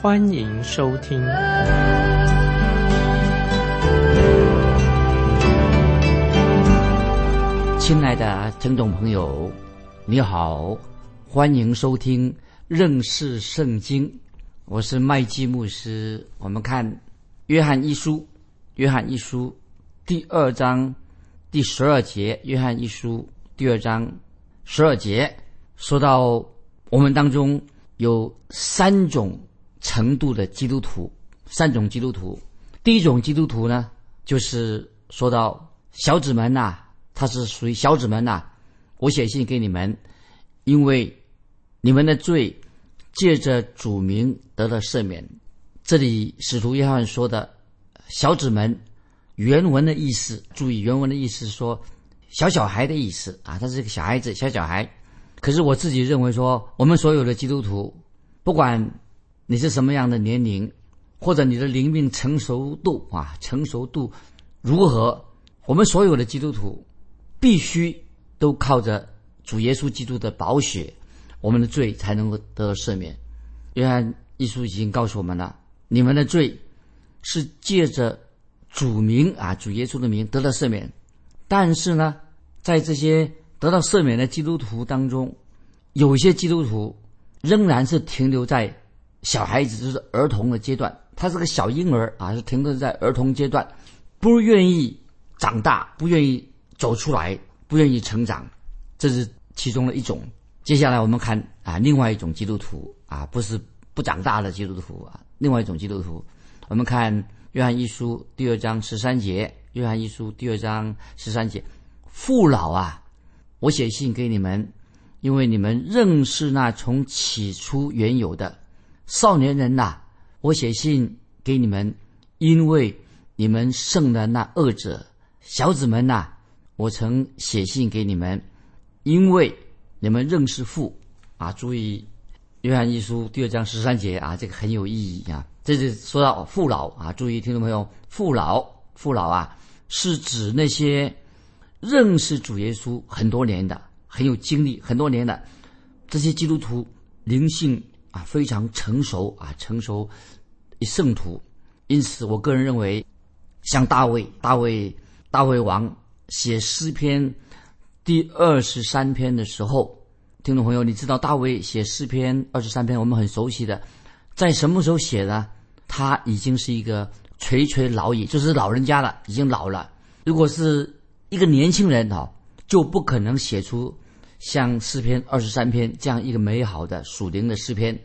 欢迎收听。亲爱的听众朋友，你好。欢迎收听认识圣经，我是麦基牧师。我们看约翰一书，约翰一书第二章第十二节。约翰一书第二章十二节说到，我们当中有三种程度的基督徒，三种基督徒。第一种基督徒呢，就是说到小子们呐，他是属于小子们呐。我写信给你们，因为。你们的罪借着主名得了赦免。这里使徒约翰说的“小子们”，原文的意思，注意原文的意思说小小孩的意思啊，他是个小孩子，小小孩。可是我自己认为说，我们所有的基督徒，不管你是什么样的年龄，或者你的灵命成熟度啊，成熟度如何，我们所有的基督徒必须都靠着主耶稣基督的宝血。我们的罪才能够得到赦免。约翰一书已经告诉我们了，你们的罪是借着主名啊，主耶稣的名得到赦免。但是呢，在这些得到赦免的基督徒当中，有些基督徒仍然是停留在小孩子，就是儿童的阶段。他是个小婴儿啊，是停留在儿童阶段，不愿意长大，不愿意走出来，不愿意成长。这是其中的一种。接下来我们看啊，另外一种基督徒啊，不是不长大的基督徒啊，另外一种基督徒，我们看约翰一书第二章十三节，约翰一书第二章十三节，父老啊，我写信给你们，因为你们认识那从起初原有的少年人呐，我写信给你们，因为你们胜了那恶者，小子们呐，我曾写信给你们，因为。你们认识父啊？注意《约翰一书》第二章十三节啊，这个很有意义啊。这是说到父老啊，注意听众朋友，父老父老啊，是指那些认识主耶稣很多年的、很有经历很多年的这些基督徒，灵性非常成熟啊，成熟圣徒。因此，我个人认为，像大卫、大卫、大卫王写诗篇。第二十三篇的时候，听众朋友，你知道大卫写诗篇二十三篇，我们很熟悉的，在什么时候写的？他已经是一个垂垂老矣，就是老人家了，已经老了。如果是一个年轻人哈，就不可能写出像诗篇二十三篇这样一个美好的属灵的诗篇。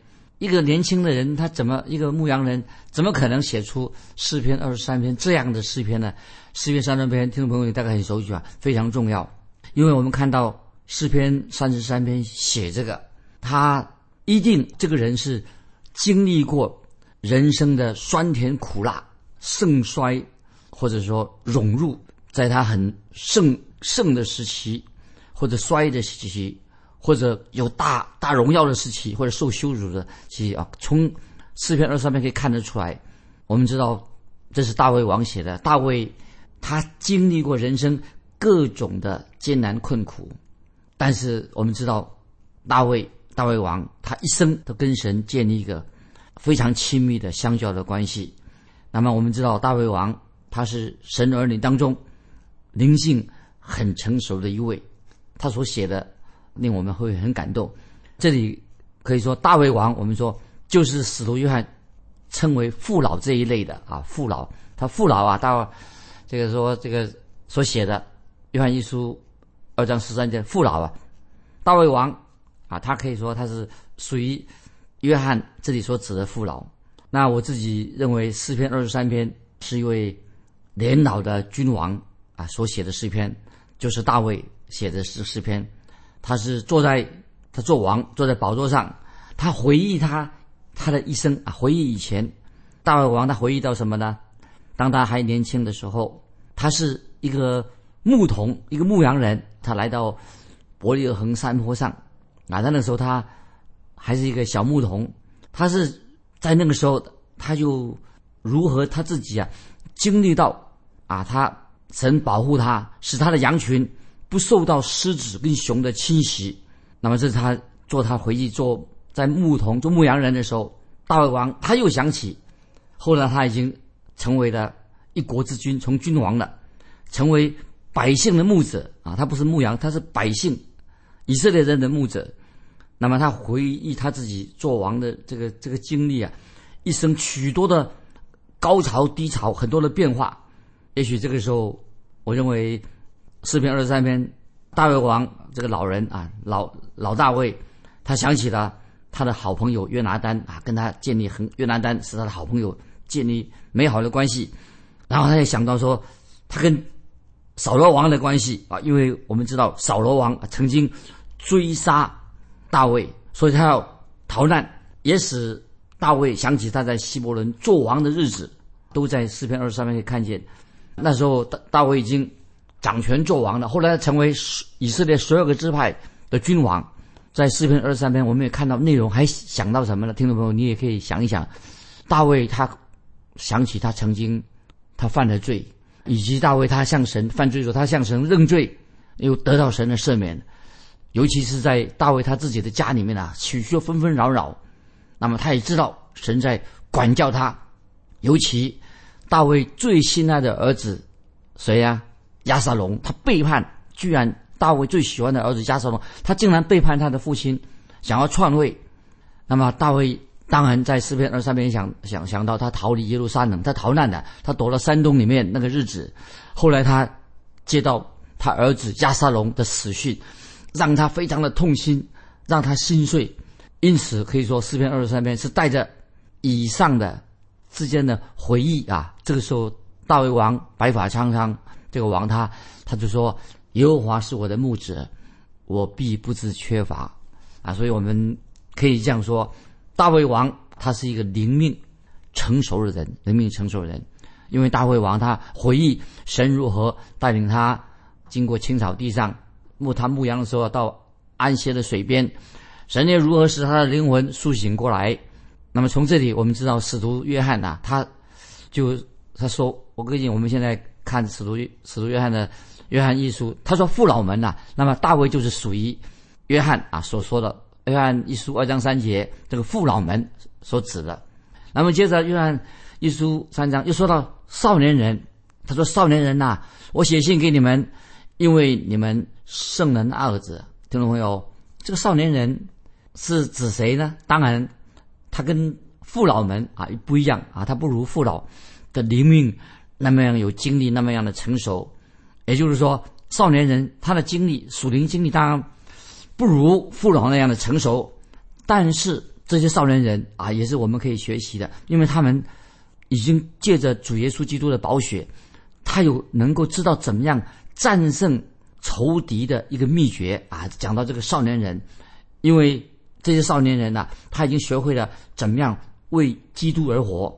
一个年轻的人，他怎么一个牧羊人，怎么可能写出诗篇二十三篇这样的诗篇呢？诗篇三十篇，听众朋友你大概很熟悉吧？非常重要。因为我们看到诗篇三十三篇写这个，他一定这个人是经历过人生的酸甜苦辣、盛衰，或者说融入，在他很盛盛的时期，或者衰的时期，或者有大大荣耀的时期，或者受羞辱的时期啊。从诗篇二十三篇可以看得出来，我们知道这是大卫王写的。大卫他经历过人生。各种的艰难困苦，但是我们知道，大卫大卫王他一生都跟神建立一个非常亲密的相交的关系。那么我们知道，大卫王他是神儿女当中灵性很成熟的一位，他所写的令我们会很感动。这里可以说，大卫王我们说就是使徒约翰称为父老这一类的啊，父老他父老啊，大这个说这个所写的。约翰一书二章十三节，父老啊，大卫王啊，他可以说他是属于约翰这里所指的父老。那我自己认为诗篇二十三篇是一位年老的君王啊所写的诗篇，就是大卫写的诗诗篇。他是坐在他做王，坐在宝座上，他回忆他他的一生啊，回忆以前大卫王他回忆到什么呢？当他还年轻的时候，他是一个牧童，一个牧羊人，他来到伯利恒山坡上啊。他那时候他还是一个小牧童，他是在那个时候，他就如何他自己啊经历到啊，他神保护他，使他的羊群不受到狮子跟熊的侵袭。那么这是他做他回忆做在牧童做牧羊人的时候，大卫王他又想起。后来他已经成为了一国之君，从君王了，成为百姓的牧者啊！他不是牧羊，他是百姓以色列人的牧者。那么他回忆他自己做王的这个这个经历啊，一生许多的高潮低潮，很多的变化。也许这个时候，我认为诗篇二十三篇，大卫王这个老人啊，老老大卫，他想起了他的好朋友约拿丹啊，跟他建立很约拿丹是他的好朋友。建立美好的关系，然后他也想到说，他跟扫罗王的关系啊，因为我们知道扫罗王曾经追杀大卫，所以他要逃难，也使大卫想起他在希伯伦做王的日子，都在诗篇二十三篇可以看见。那时候大大卫已经掌权做王的，后来成为以色列所有个支派的君王。在诗篇二十三篇，我们也看到内容，还想到什么呢？听众朋友，你也可以想一想，大卫他。想起他曾经，他犯了罪，以及大卫他向神犯罪的时候，他向神认罪，又得到神的赦免。尤其是在大卫他自己的家里面啊，许许纷纷扰扰，那么他也知道神在管教他。尤其大卫最心爱的儿子谁呀？亚撒龙，他背叛，居然大卫最喜欢的儿子亚撒龙，他竟然背叛他的父亲，想要篡位。那么大卫。当然，在诗篇二三篇想想想到他逃离耶路撒冷，他逃难的，他躲到山洞里面那个日子。后来他接到他儿子加沙龙的死讯，让他非常的痛心，让他心碎。因此可以说，诗篇二十三篇是带着以上的之间的回忆啊。这个时候，大卫王白发苍苍，这个王他他就说：“耶和华是我的牧者，我必不知缺乏。”啊，所以我们可以这样说。大卫王他是一个灵命成熟的人，灵命成熟的人，因为大卫王他回忆神如何带领他经过青草地上牧他牧羊的时候到安歇的水边，神又如何使他的灵魂苏醒过来。那么从这里我们知道使徒约翰呐，他就他说我跟你我们现在看使徒使徒约翰的约翰一书，他说父老们呐，那么大卫就是属于约翰啊所说的。约翰一书二章三节，这个父老们所指的。那么接着约翰一书三章又说到少年人，他说：“少年人呐，我写信给你们，因为你们圣人二字。”听众朋友，这个少年人是指谁呢？当然，他跟父老们啊不一样啊，他不如父老的灵命那么样有经历，那么样的成熟。也就是说，少年人他的经历属灵经历当然。不如父老那样的成熟，但是这些少年人啊，也是我们可以学习的，因为他们已经借着主耶稣基督的宝血，他有能够知道怎么样战胜仇敌的一个秘诀啊。讲到这个少年人，因为这些少年人呢，他已经学会了怎么样为基督而活。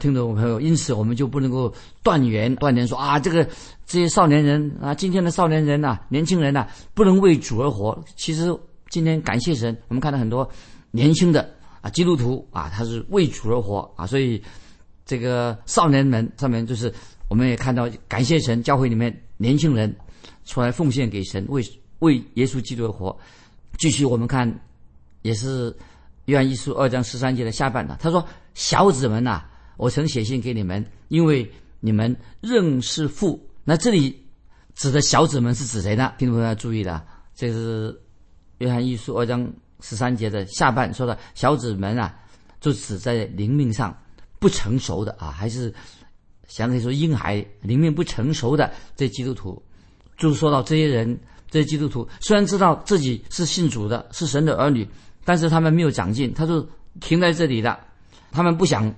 听众朋友，因此我们就不能够断言断言说啊，这个这些少年人啊，今天的少年人呐，年轻人呐，不能为主而活。其实今天感谢神，我们看到很多年轻的啊基督徒啊，他是为主而活啊。所以这个少年们上面就是，我们也看到感谢神，教会里面年轻人出来奉献给神，为为耶稣基督而活。继续我们看，也是约翰一书二章十三节的下半段，他说：“小子们呐。”我曾写信给你们，因为你们认识父。那这里指的小子们是指谁呢？听众朋友要注意的，这是约翰一书二章十三节的下半说的小子们啊，就指在灵命上不成熟的啊，还是相当于说婴孩灵命不成熟的这基督徒，就说到这些人，这些基督徒虽然知道自己是信主的，是神的儿女，但是他们没有长进，他就停在这里的，他们不想。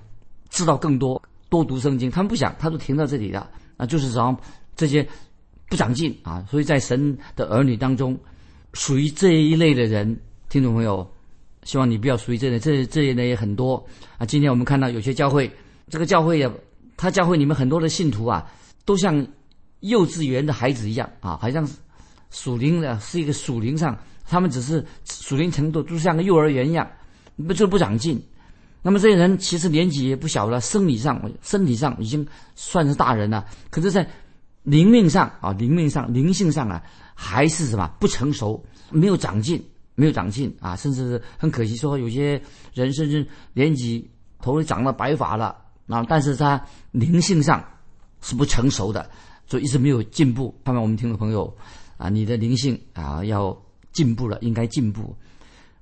知道更多，多读圣经，他们不想，他都停到这里了啊，就是让这些不长进啊，所以在神的儿女当中，属于这一类的人，听众朋友，希望你不要属于这类，这这一类也很多啊。今天我们看到有些教会这个教会呀，他教会里面很多的信徒啊，都像幼稚园的孩子一样啊，好像属灵的是一个属灵上，他们只是属灵程度都像个幼儿园一样，不就不长进。那么这些人其实年纪也不小了，生理上、身体上已经算是大人了，可是，在灵命上啊，灵命上、灵性上啊，还是什么不成熟，没有长进，没有长进啊，甚至很可惜说，有些人甚至年纪头长了白发了啊，但是他灵性上是不成熟的，所以一直没有进步。看看我们听众朋友啊，你的灵性啊要进步了，应该进步。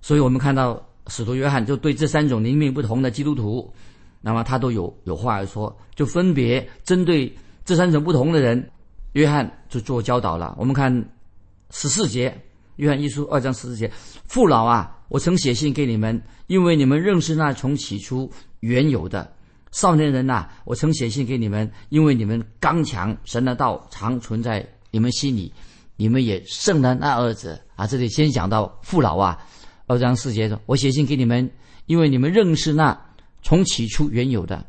所以我们看到。使徒约翰就对这三种灵命不同的基督徒，那么他都有有话要说，就分别针对这三种不同的人，约翰就做教导了。我们看十四节，约翰一书二章十四节，父老啊，我曾写信给你们，因为你们认识那从起初原有的少年人呐。我曾写信给你们，因为你们刚强，神的道常存在你们心里，你们也胜了那儿子啊。这里先讲到父老啊。二章四节说：“我写信给你们，因为你们认识那从起初原有的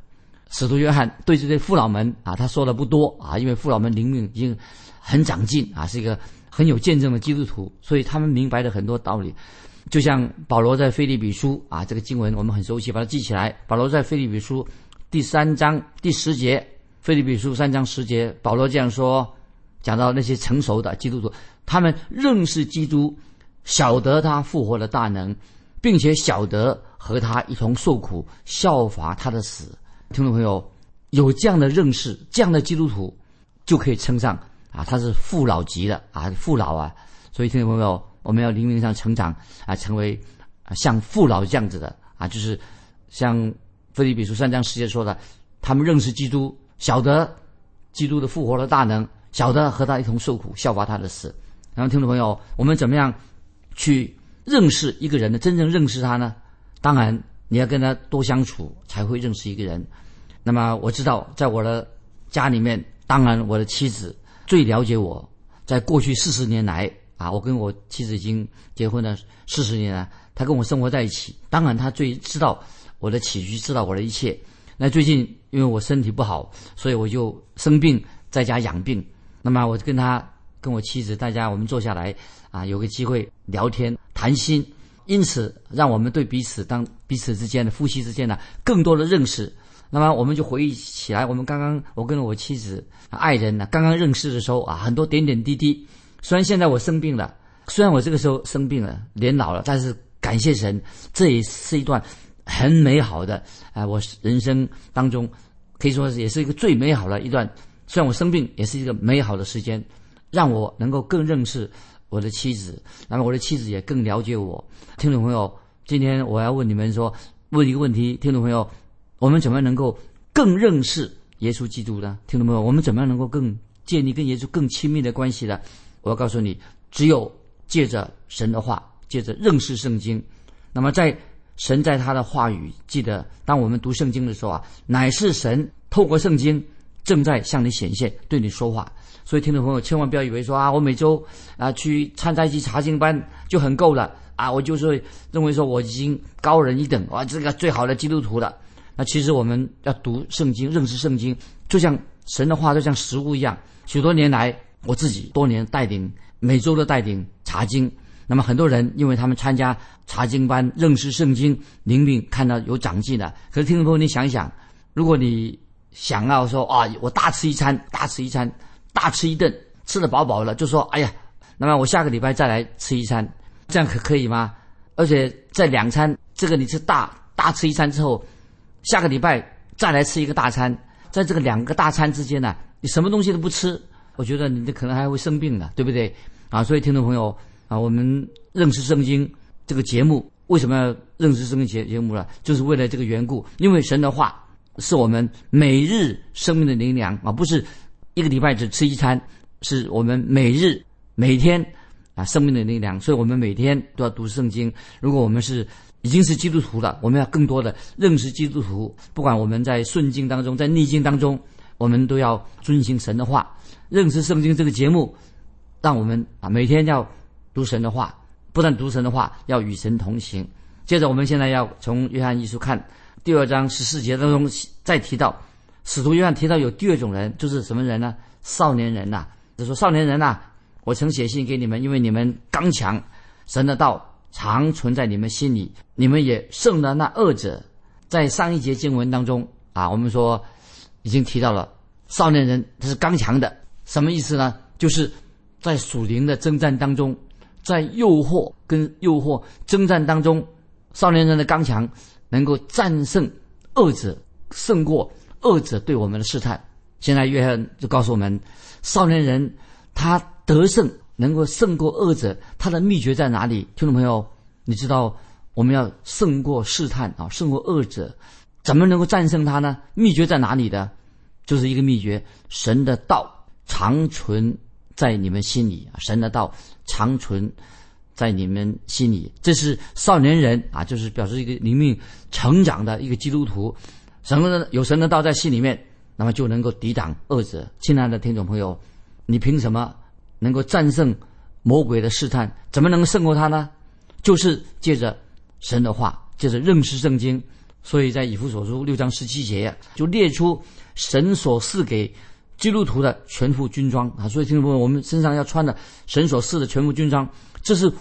使徒约翰。对这些父老们啊，他说的不多啊，因为父老们灵命已经很长进啊，是一个很有见证的基督徒，所以他们明白了很多道理。就像保罗在腓立比书啊，这个经文我们很熟悉，把它记起来。保罗在腓立比书第三章第十节，腓立比书三章十节，保罗这样说，讲到那些成熟的基督徒，他们认识基督。”晓得他复活的大能，并且晓得和他一同受苦，效法他的死。听众朋友，有这样的认识，这样的基督徒就可以称上啊，他是父老级的啊，父老啊。所以，听众朋友，我们要灵命上成长啊，成为像父老这样子的啊，就是像菲利比书三章十节说的，他们认识基督，晓得基督的复活的大能，晓得和他一同受苦，效法他的死。然后，听众朋友，我们怎么样？去认识一个人的真正认识他呢？当然你要跟他多相处才会认识一个人。那么我知道，在我的家里面，当然我的妻子最了解我。在过去四十年来啊，我跟我妻子已经结婚了四十年了，她跟我生活在一起，当然她最知道我的起居，知道我的一切。那最近因为我身体不好，所以我就生病在家养病。那么我就跟他跟我妻子大家我们坐下来。啊，有个机会聊天谈心，因此让我们对彼此当彼此之间的夫妻之间呢更多的认识。那么我们就回忆起来，我们刚刚我跟我妻子爱人呢刚刚认识的时候啊，很多点点滴滴。虽然现在我生病了，虽然我这个时候生病了，年老了，但是感谢神，这也是一段很美好的啊，我人生当中可以说也是一个最美好的一段。虽然我生病，也是一个美好的时间，让我能够更认识。我的妻子，那么我的妻子也更了解我。听众朋友，今天我要问你们说，问一个问题，听众朋友，我们怎么样能够更认识耶稣基督呢？听众朋友，我们怎么样能够更建立跟耶稣更亲密的关系呢？我要告诉你，只有借着神的话，借着认识圣经。那么在神在他的话语，记得当我们读圣经的时候啊，乃是神透过圣经正在向你显现，对你说话。所以，听众朋友千万不要以为说啊，我每周啊去参加一期查经班就很够了啊，我就是认为说我已经高人一等哇，这个最好的基督徒了。那其实我们要读圣经，认识圣经，就像神的话，就像食物一样。许多年来，我自己多年带领每周的带领查经，那么很多人因为他们参加查经班，认识圣经，灵命看到有长进的。可是，听众朋友，你想一想，如果你想要说啊，我大吃一餐，大吃一餐。大吃一顿，吃得饱饱了，就说：“哎呀，那么我下个礼拜再来吃一餐，这样可可以吗？而且在两餐，这个你吃大大吃一餐之后，下个礼拜再来吃一个大餐，在这个两个大餐之间呢，你什么东西都不吃，我觉得你这可能还会生病的，对不对？啊，所以听众朋友啊，我们认识圣经这个节目为什么要认识圣经节节目呢？就是为了这个缘故，因为神的话是我们每日生命的灵粮啊，不是。一个礼拜只吃一餐，是我们每日每天啊生命的力量，所以我们每天都要读圣经。如果我们是已经是基督徒了，我们要更多的认识基督徒。不管我们在顺境当中，在逆境当中，我们都要遵行神的话。认识圣经这个节目，让我们啊每天要读神的话，不但读神的话，要与神同行。接着，我们现在要从约翰一书看第二章十四节当中再提到，使徒约翰提到有第二种人，就是什么人呢？少年人呐，就说少年人呐，我曾写信给你们，因为你们刚强，神的道常存在你们心里，你们也胜了那恶者。在上一节经文当中啊，我们说已经提到了少年人他是刚强的，什么意思呢？就是在属灵的征战当中，在诱惑跟诱惑征战当中，少年人的刚强能够战胜恶者，胜过恶者对我们的试探。现在约翰就告诉我们，少年人他得胜能够胜过恶者，他的秘诀在哪里？听众朋友，你知道？我们要胜过试探啊，胜过恶者，怎么能够战胜他呢？秘诀在哪里的？就是一个秘诀：神的道长存在你们心里啊！神的道长存在你们心里，这是少年人啊，就是表示一个灵命成长的一个基督徒。什么？有神的道在心里面，那么就能够抵挡恶者。亲爱的听众朋友，你凭什么能够战胜魔鬼的试探？怎么能胜过他呢？就是借着。神的话借着认识圣经，所以在以弗所书六章十七节就列出神所赐给基督徒的全副军装啊。所以听众朋友，我们身上要穿的神所赐的全副军装，这是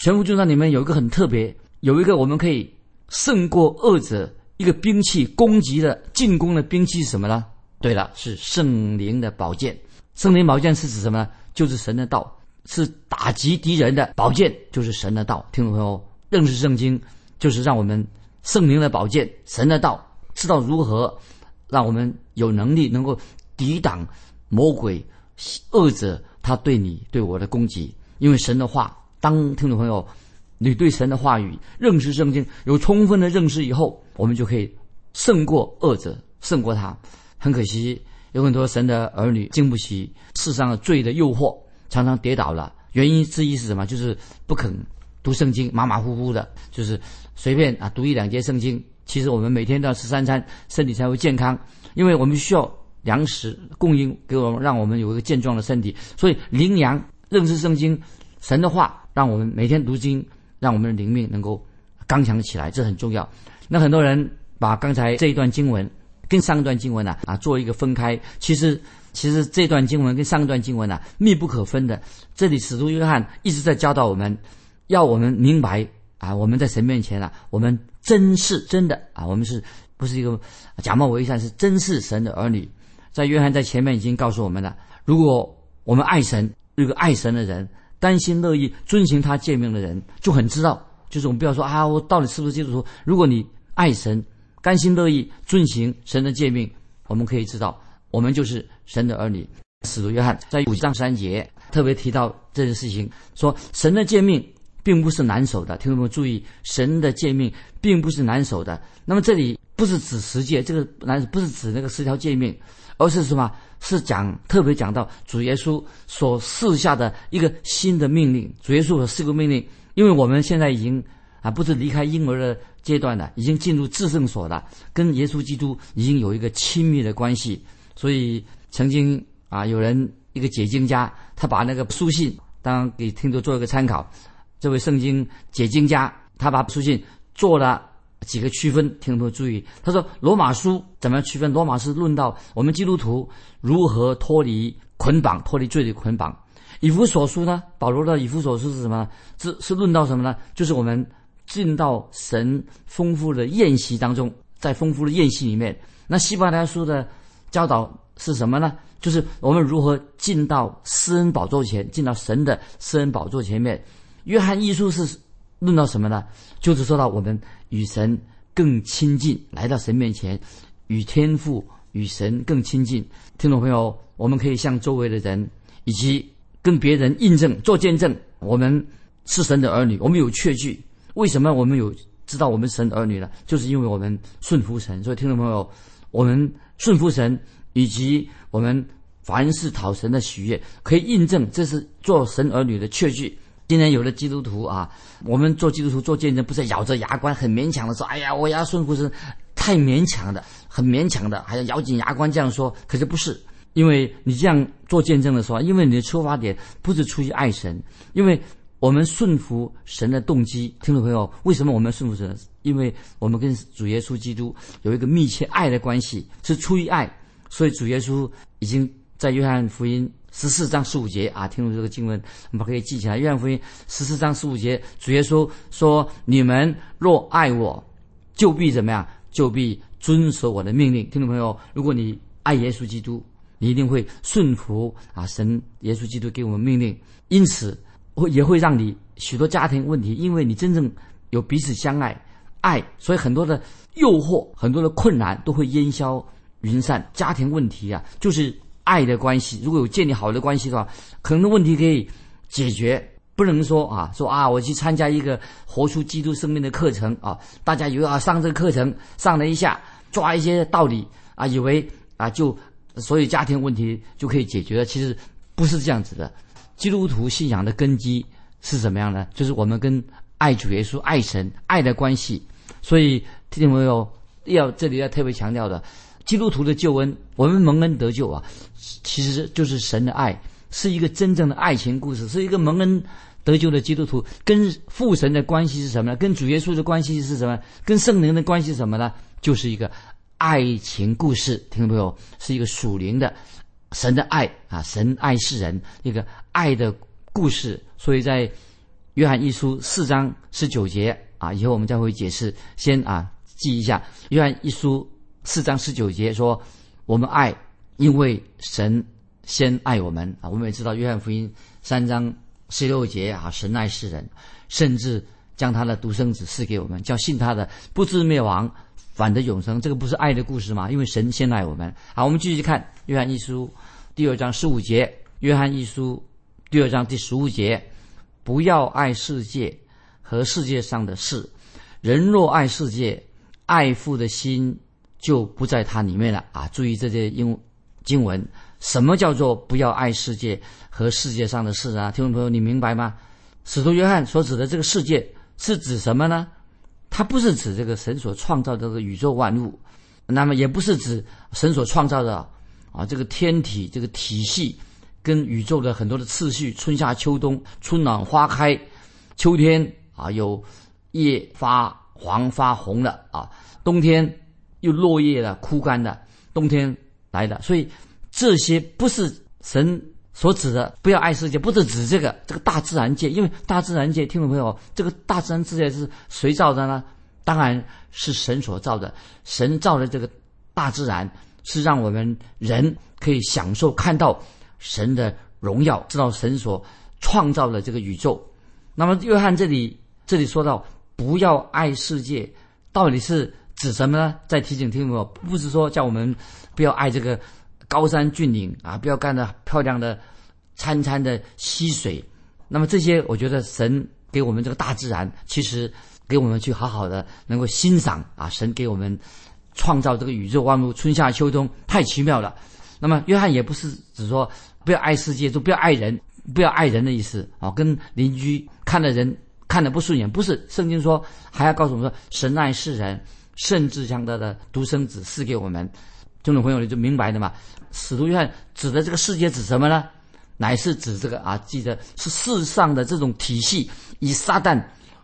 全副军装里面有一个很特别，有一个我们可以胜过恶者一个兵器攻击的进攻的兵器是什么呢？对了，是圣灵的宝剑。圣灵宝剑是指什么呢？就是神的道，是打击敌人的宝剑，就是神的道。听众朋友。认识圣经，就是让我们圣灵的宝剑、神的道，知道如何让我们有能力能够抵挡魔鬼、恶者他对你、对我的攻击。因为神的话，当听众朋友你对神的话语认识圣经有充分的认识以后，我们就可以胜过恶者，胜过他。很可惜，有很多神的儿女经不起世上的罪的诱惑，常常跌倒了。原因之一是什么？就是不肯。读圣经马马虎虎的，就是随便啊读一两节圣经。其实我们每天都要吃三餐，身体才会健康。因为我们需要粮食供应给我们，让我们有一个健壮的身体。所以灵粮认识圣经，神的话，让我们每天读经，让我们的灵命能够刚强起来，这很重要。那很多人把刚才这一段经文跟上一段经文呢啊做一个分开，其实其实这段经文跟上一段经文呢密不可分的。这里使徒约翰一直在教导我们。要我们明白啊，我们在神面前啊，我们真是真的啊，我们是不是一个假冒伪善？是真是神的儿女。在约翰在前面已经告诉我们了，如果我们爱神，一个爱神的人，甘心乐意遵行他诫命的人，就很知道，就是我们不要说啊，我到底是不是基督徒？如果你爱神，甘心乐意遵行神的诫命，我们可以知道，我们就是神的儿女。使徒约翰在五章三节特别提到这件事情，说神的诫命。并不是难守的，听众们注意，神的诫命并不是难守的。那么这里不是指十诫，这个难不是指那个十条诫命，而是什么？是讲特别讲到主耶稣所赐下的一个新的命令。主耶稣的四个命令，因为我们现在已经啊，不是离开婴儿的阶段了，已经进入至圣所了，跟耶稣基督已经有一个亲密的关系。所以曾经啊，有人一个解经家，他把那个书信当给听众做一个参考。这位圣经解经家，他把书信做了几个区分，听众朋友注意，他说罗马书怎么样区分？罗马是论到我们基督徒如何脱离捆绑、脱离罪的捆绑。以弗所书呢？保罗的以弗所书是什么？是是论到什么呢？就是我们进到神丰富的宴席当中，在丰富的宴席里面。那希伯来书的教导是什么呢？就是我们如何进到施恩宝座前，进到神的施恩宝座前面。约翰一书是论到什么呢？就是说到我们与神更亲近，来到神面前，与天父、与神更亲近。听众朋友，我们可以向周围的人以及跟别人印证、做见证，我们是神的儿女，我们有确据。为什么我们有知道我们神儿女呢？就是因为我们顺服神。所以，听众朋友，我们顺服神，以及我们凡事讨神的喜悦，可以印证这是做神儿女的确据。今天有的基督徒啊，我们做基督徒做见证，不是咬着牙关很勉强的说：“哎呀，我要顺服神，太勉强的，很勉强的，还要咬紧牙关这样说。”可是不是，因为你这样做见证的时候，因为你的出发点不是出于爱神，因为我们顺服神的动机，听众朋友，为什么我们顺服神？因为我们跟主耶稣基督有一个密切爱的关系，是出于爱，所以主耶稣已经在约翰福音十四章十五节啊，听懂这个经文，我们可以记起来。约翰福音十四章十五节，主耶稣说：“你们若爱我，就必怎么样？就必遵守我的命令。”听众朋友，如果你爱耶稣基督，你一定会顺服啊，神耶稣基督给我们命令，因此会也会让你许多家庭问题，因为你真正有彼此相爱。爱，所以很多的诱惑、很多的困难都会烟消云散。家庭问题啊，就是爱的关系。如果有建立好的关系的话，可能问题可以解决。不能说啊，说啊，我去参加一个活出基督生命的课程啊，大家以为啊上这个课程上了一下，抓一些道理啊，以为啊就所有家庭问题就可以解决了。其实不是这样子的。基督徒信仰的根基是什么样呢？就是我们跟爱主耶稣、爱神、爱的关系。所以，听众朋友要这里要特别强调的，基督徒的救恩，我们蒙恩得救啊，其实就是神的爱，是一个真正的爱情故事，是一个蒙恩得救的基督徒跟父神的关系是什么呢？跟主耶稣的关系是什么？跟圣灵的关系是什么呢？就是一个爱情故事。听到没有，是一个属灵的神的爱啊，神爱世人一个爱的故事。所以在约翰一书四章十九节。啊，以后我们再会解释。先啊，记一下《约翰一书》四章十九节说：“我们爱，因为神先爱我们。”啊，我们也知道《约翰福音》三章十六节啊，神爱世人，甚至将他的独生子赐给我们，叫信他的不至灭亡，反得永生。这个不是爱的故事吗？因为神先爱我们。好，我们继续看《约翰一书》第二章十五节，《约翰一书》第二章第十五节：“不要爱世界。”和世界上的事，人若爱世界，爱父的心就不在它里面了啊！注意这些英经文，什么叫做不要爱世界和世界上的事啊？听众朋友，你明白吗？使徒约翰所指的这个世界是指什么呢？它不是指这个神所创造的这个宇宙万物，那么也不是指神所创造的啊这个天体这个体系跟宇宙的很多的次序，春夏秋冬，春暖花开，秋天。啊，有叶发黄发红的啊，冬天又落叶的枯干的，冬天来的，所以这些不是神所指的。不要爱世界，不是指这个这个大自然界，因为大自然界，听众朋友，这个大自然世界是谁造的呢？当然是神所造的。神造的这个大自然是让我们人可以享受看到神的荣耀，知道神所创造的这个宇宙。那么约翰这里。这里说到不要爱世界，到底是指什么呢？再提醒听众朋友，不是说叫我们不要爱这个高山峻岭啊，不要干的漂亮的潺潺的溪水。那么这些，我觉得神给我们这个大自然，其实给我们去好好的能够欣赏啊。神给我们创造这个宇宙万物，春夏秋冬太奇妙了。那么约翰也不是只说不要爱世界，就不要爱人，不要爱人的意思啊。跟邻居看的人。看的不顺眼，不是圣经说还要告诉我们说神爱世人，甚至将他的独生子赐给我们。听众朋友，你就明白的嘛？使徒约翰指的这个世界指什么呢？乃是指这个啊，记得是世上的这种体系，以撒旦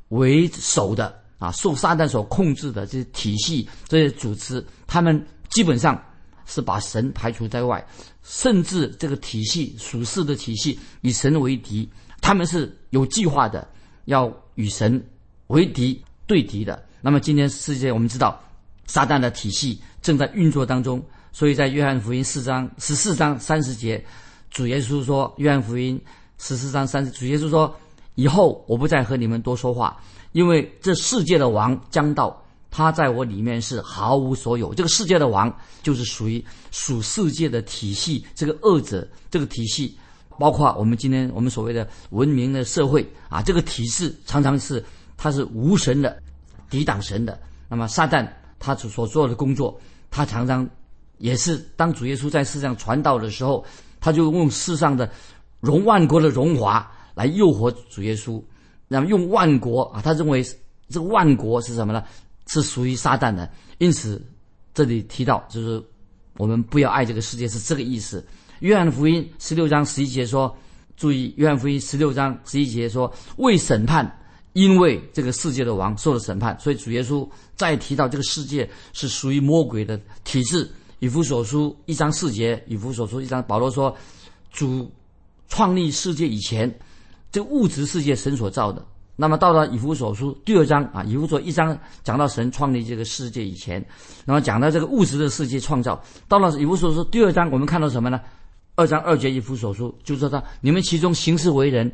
为首的啊，受撒旦所控制的这些体系、这些组织，他们基本上是把神排除在外，甚至这个体系属世的体系以神为敌，他们是有计划的。要与神为敌对敌的，那么今天世界我们知道，撒旦的体系正在运作当中。所以在约翰福音四章十四章三十节，主耶稣说：“约翰福音十四章三十，主耶稣说，以后我不再和你们多说话，因为这世界的王将到，他在我里面是毫无所有。这个世界的王就是属于属世界的体系，这个恶者这个体系。”包括我们今天我们所谓的文明的社会啊，这个体制常常是它是无神的，抵挡神的。那么撒旦他所所做的工作，他常常也是当主耶稣在世上传道的时候，他就用世上的荣万国的荣华来诱惑主耶稣，那么用万国啊，他认为这个万国是什么呢？是属于撒旦的。因此这里提到就是我们不要爱这个世界，是这个意思。约翰福音十六章十一节说：“注意，约翰福音十六章十一节说：“为审判，因为这个世界的王受了审判。”所以主耶稣再提到这个世界是属于魔鬼的体制。以弗所书一章四节，以弗所书一章，保罗说：“主创立世界以前，这物质世界神所造的。那么到了以弗所书第二章啊，以弗所一章讲到神创立这个世界以前，然后讲到这个物质的世界创造。到了以弗所书第二章，我们看到什么呢？二章二节以弗所书就说他你们其中行事为人，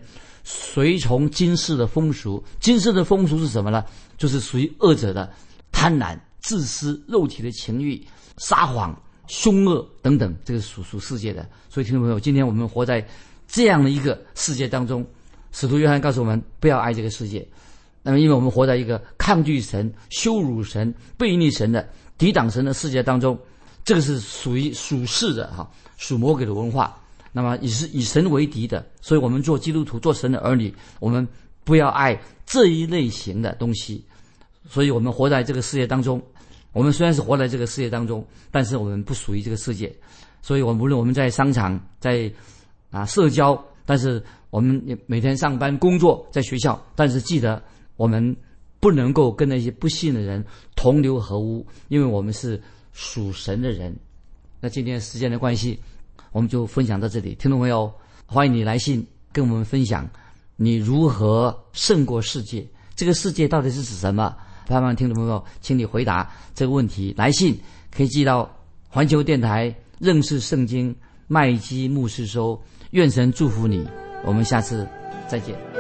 随从今世的风俗。今世的风俗是什么呢？就是属于恶者的贪婪、自私、肉体的情欲。”撒谎、凶恶等等，这个属属世界的。所以，听众朋友，今天我们活在这样的一个世界当中。使徒约翰告诉我们，不要爱这个世界。那么，因为我们活在一个抗拒神、羞辱神、背逆神的、抵挡神的世界当中，这个是属于属世的哈，属魔鬼的文化。那么，也是以神为敌的。所以我们做基督徒、做神的儿女，我们不要爱这一类型的东西。所以我们活在这个世界当中。我们虽然是活在这个世界当中，但是我们不属于这个世界，所以，我无论我们在商场、在啊社交，但是我们每天上班、工作，在学校，但是记得我们不能够跟那些不信的人同流合污，因为我们是属神的人。那今天时间的关系，我们就分享到这里。听众朋友，欢迎你来信跟我们分享你如何胜过世界。这个世界到底是指什么？盼望听众朋友，请你回答这个问题。来信可以寄到环球电台认识圣经麦基牧师收。愿神祝福你，我们下次再见。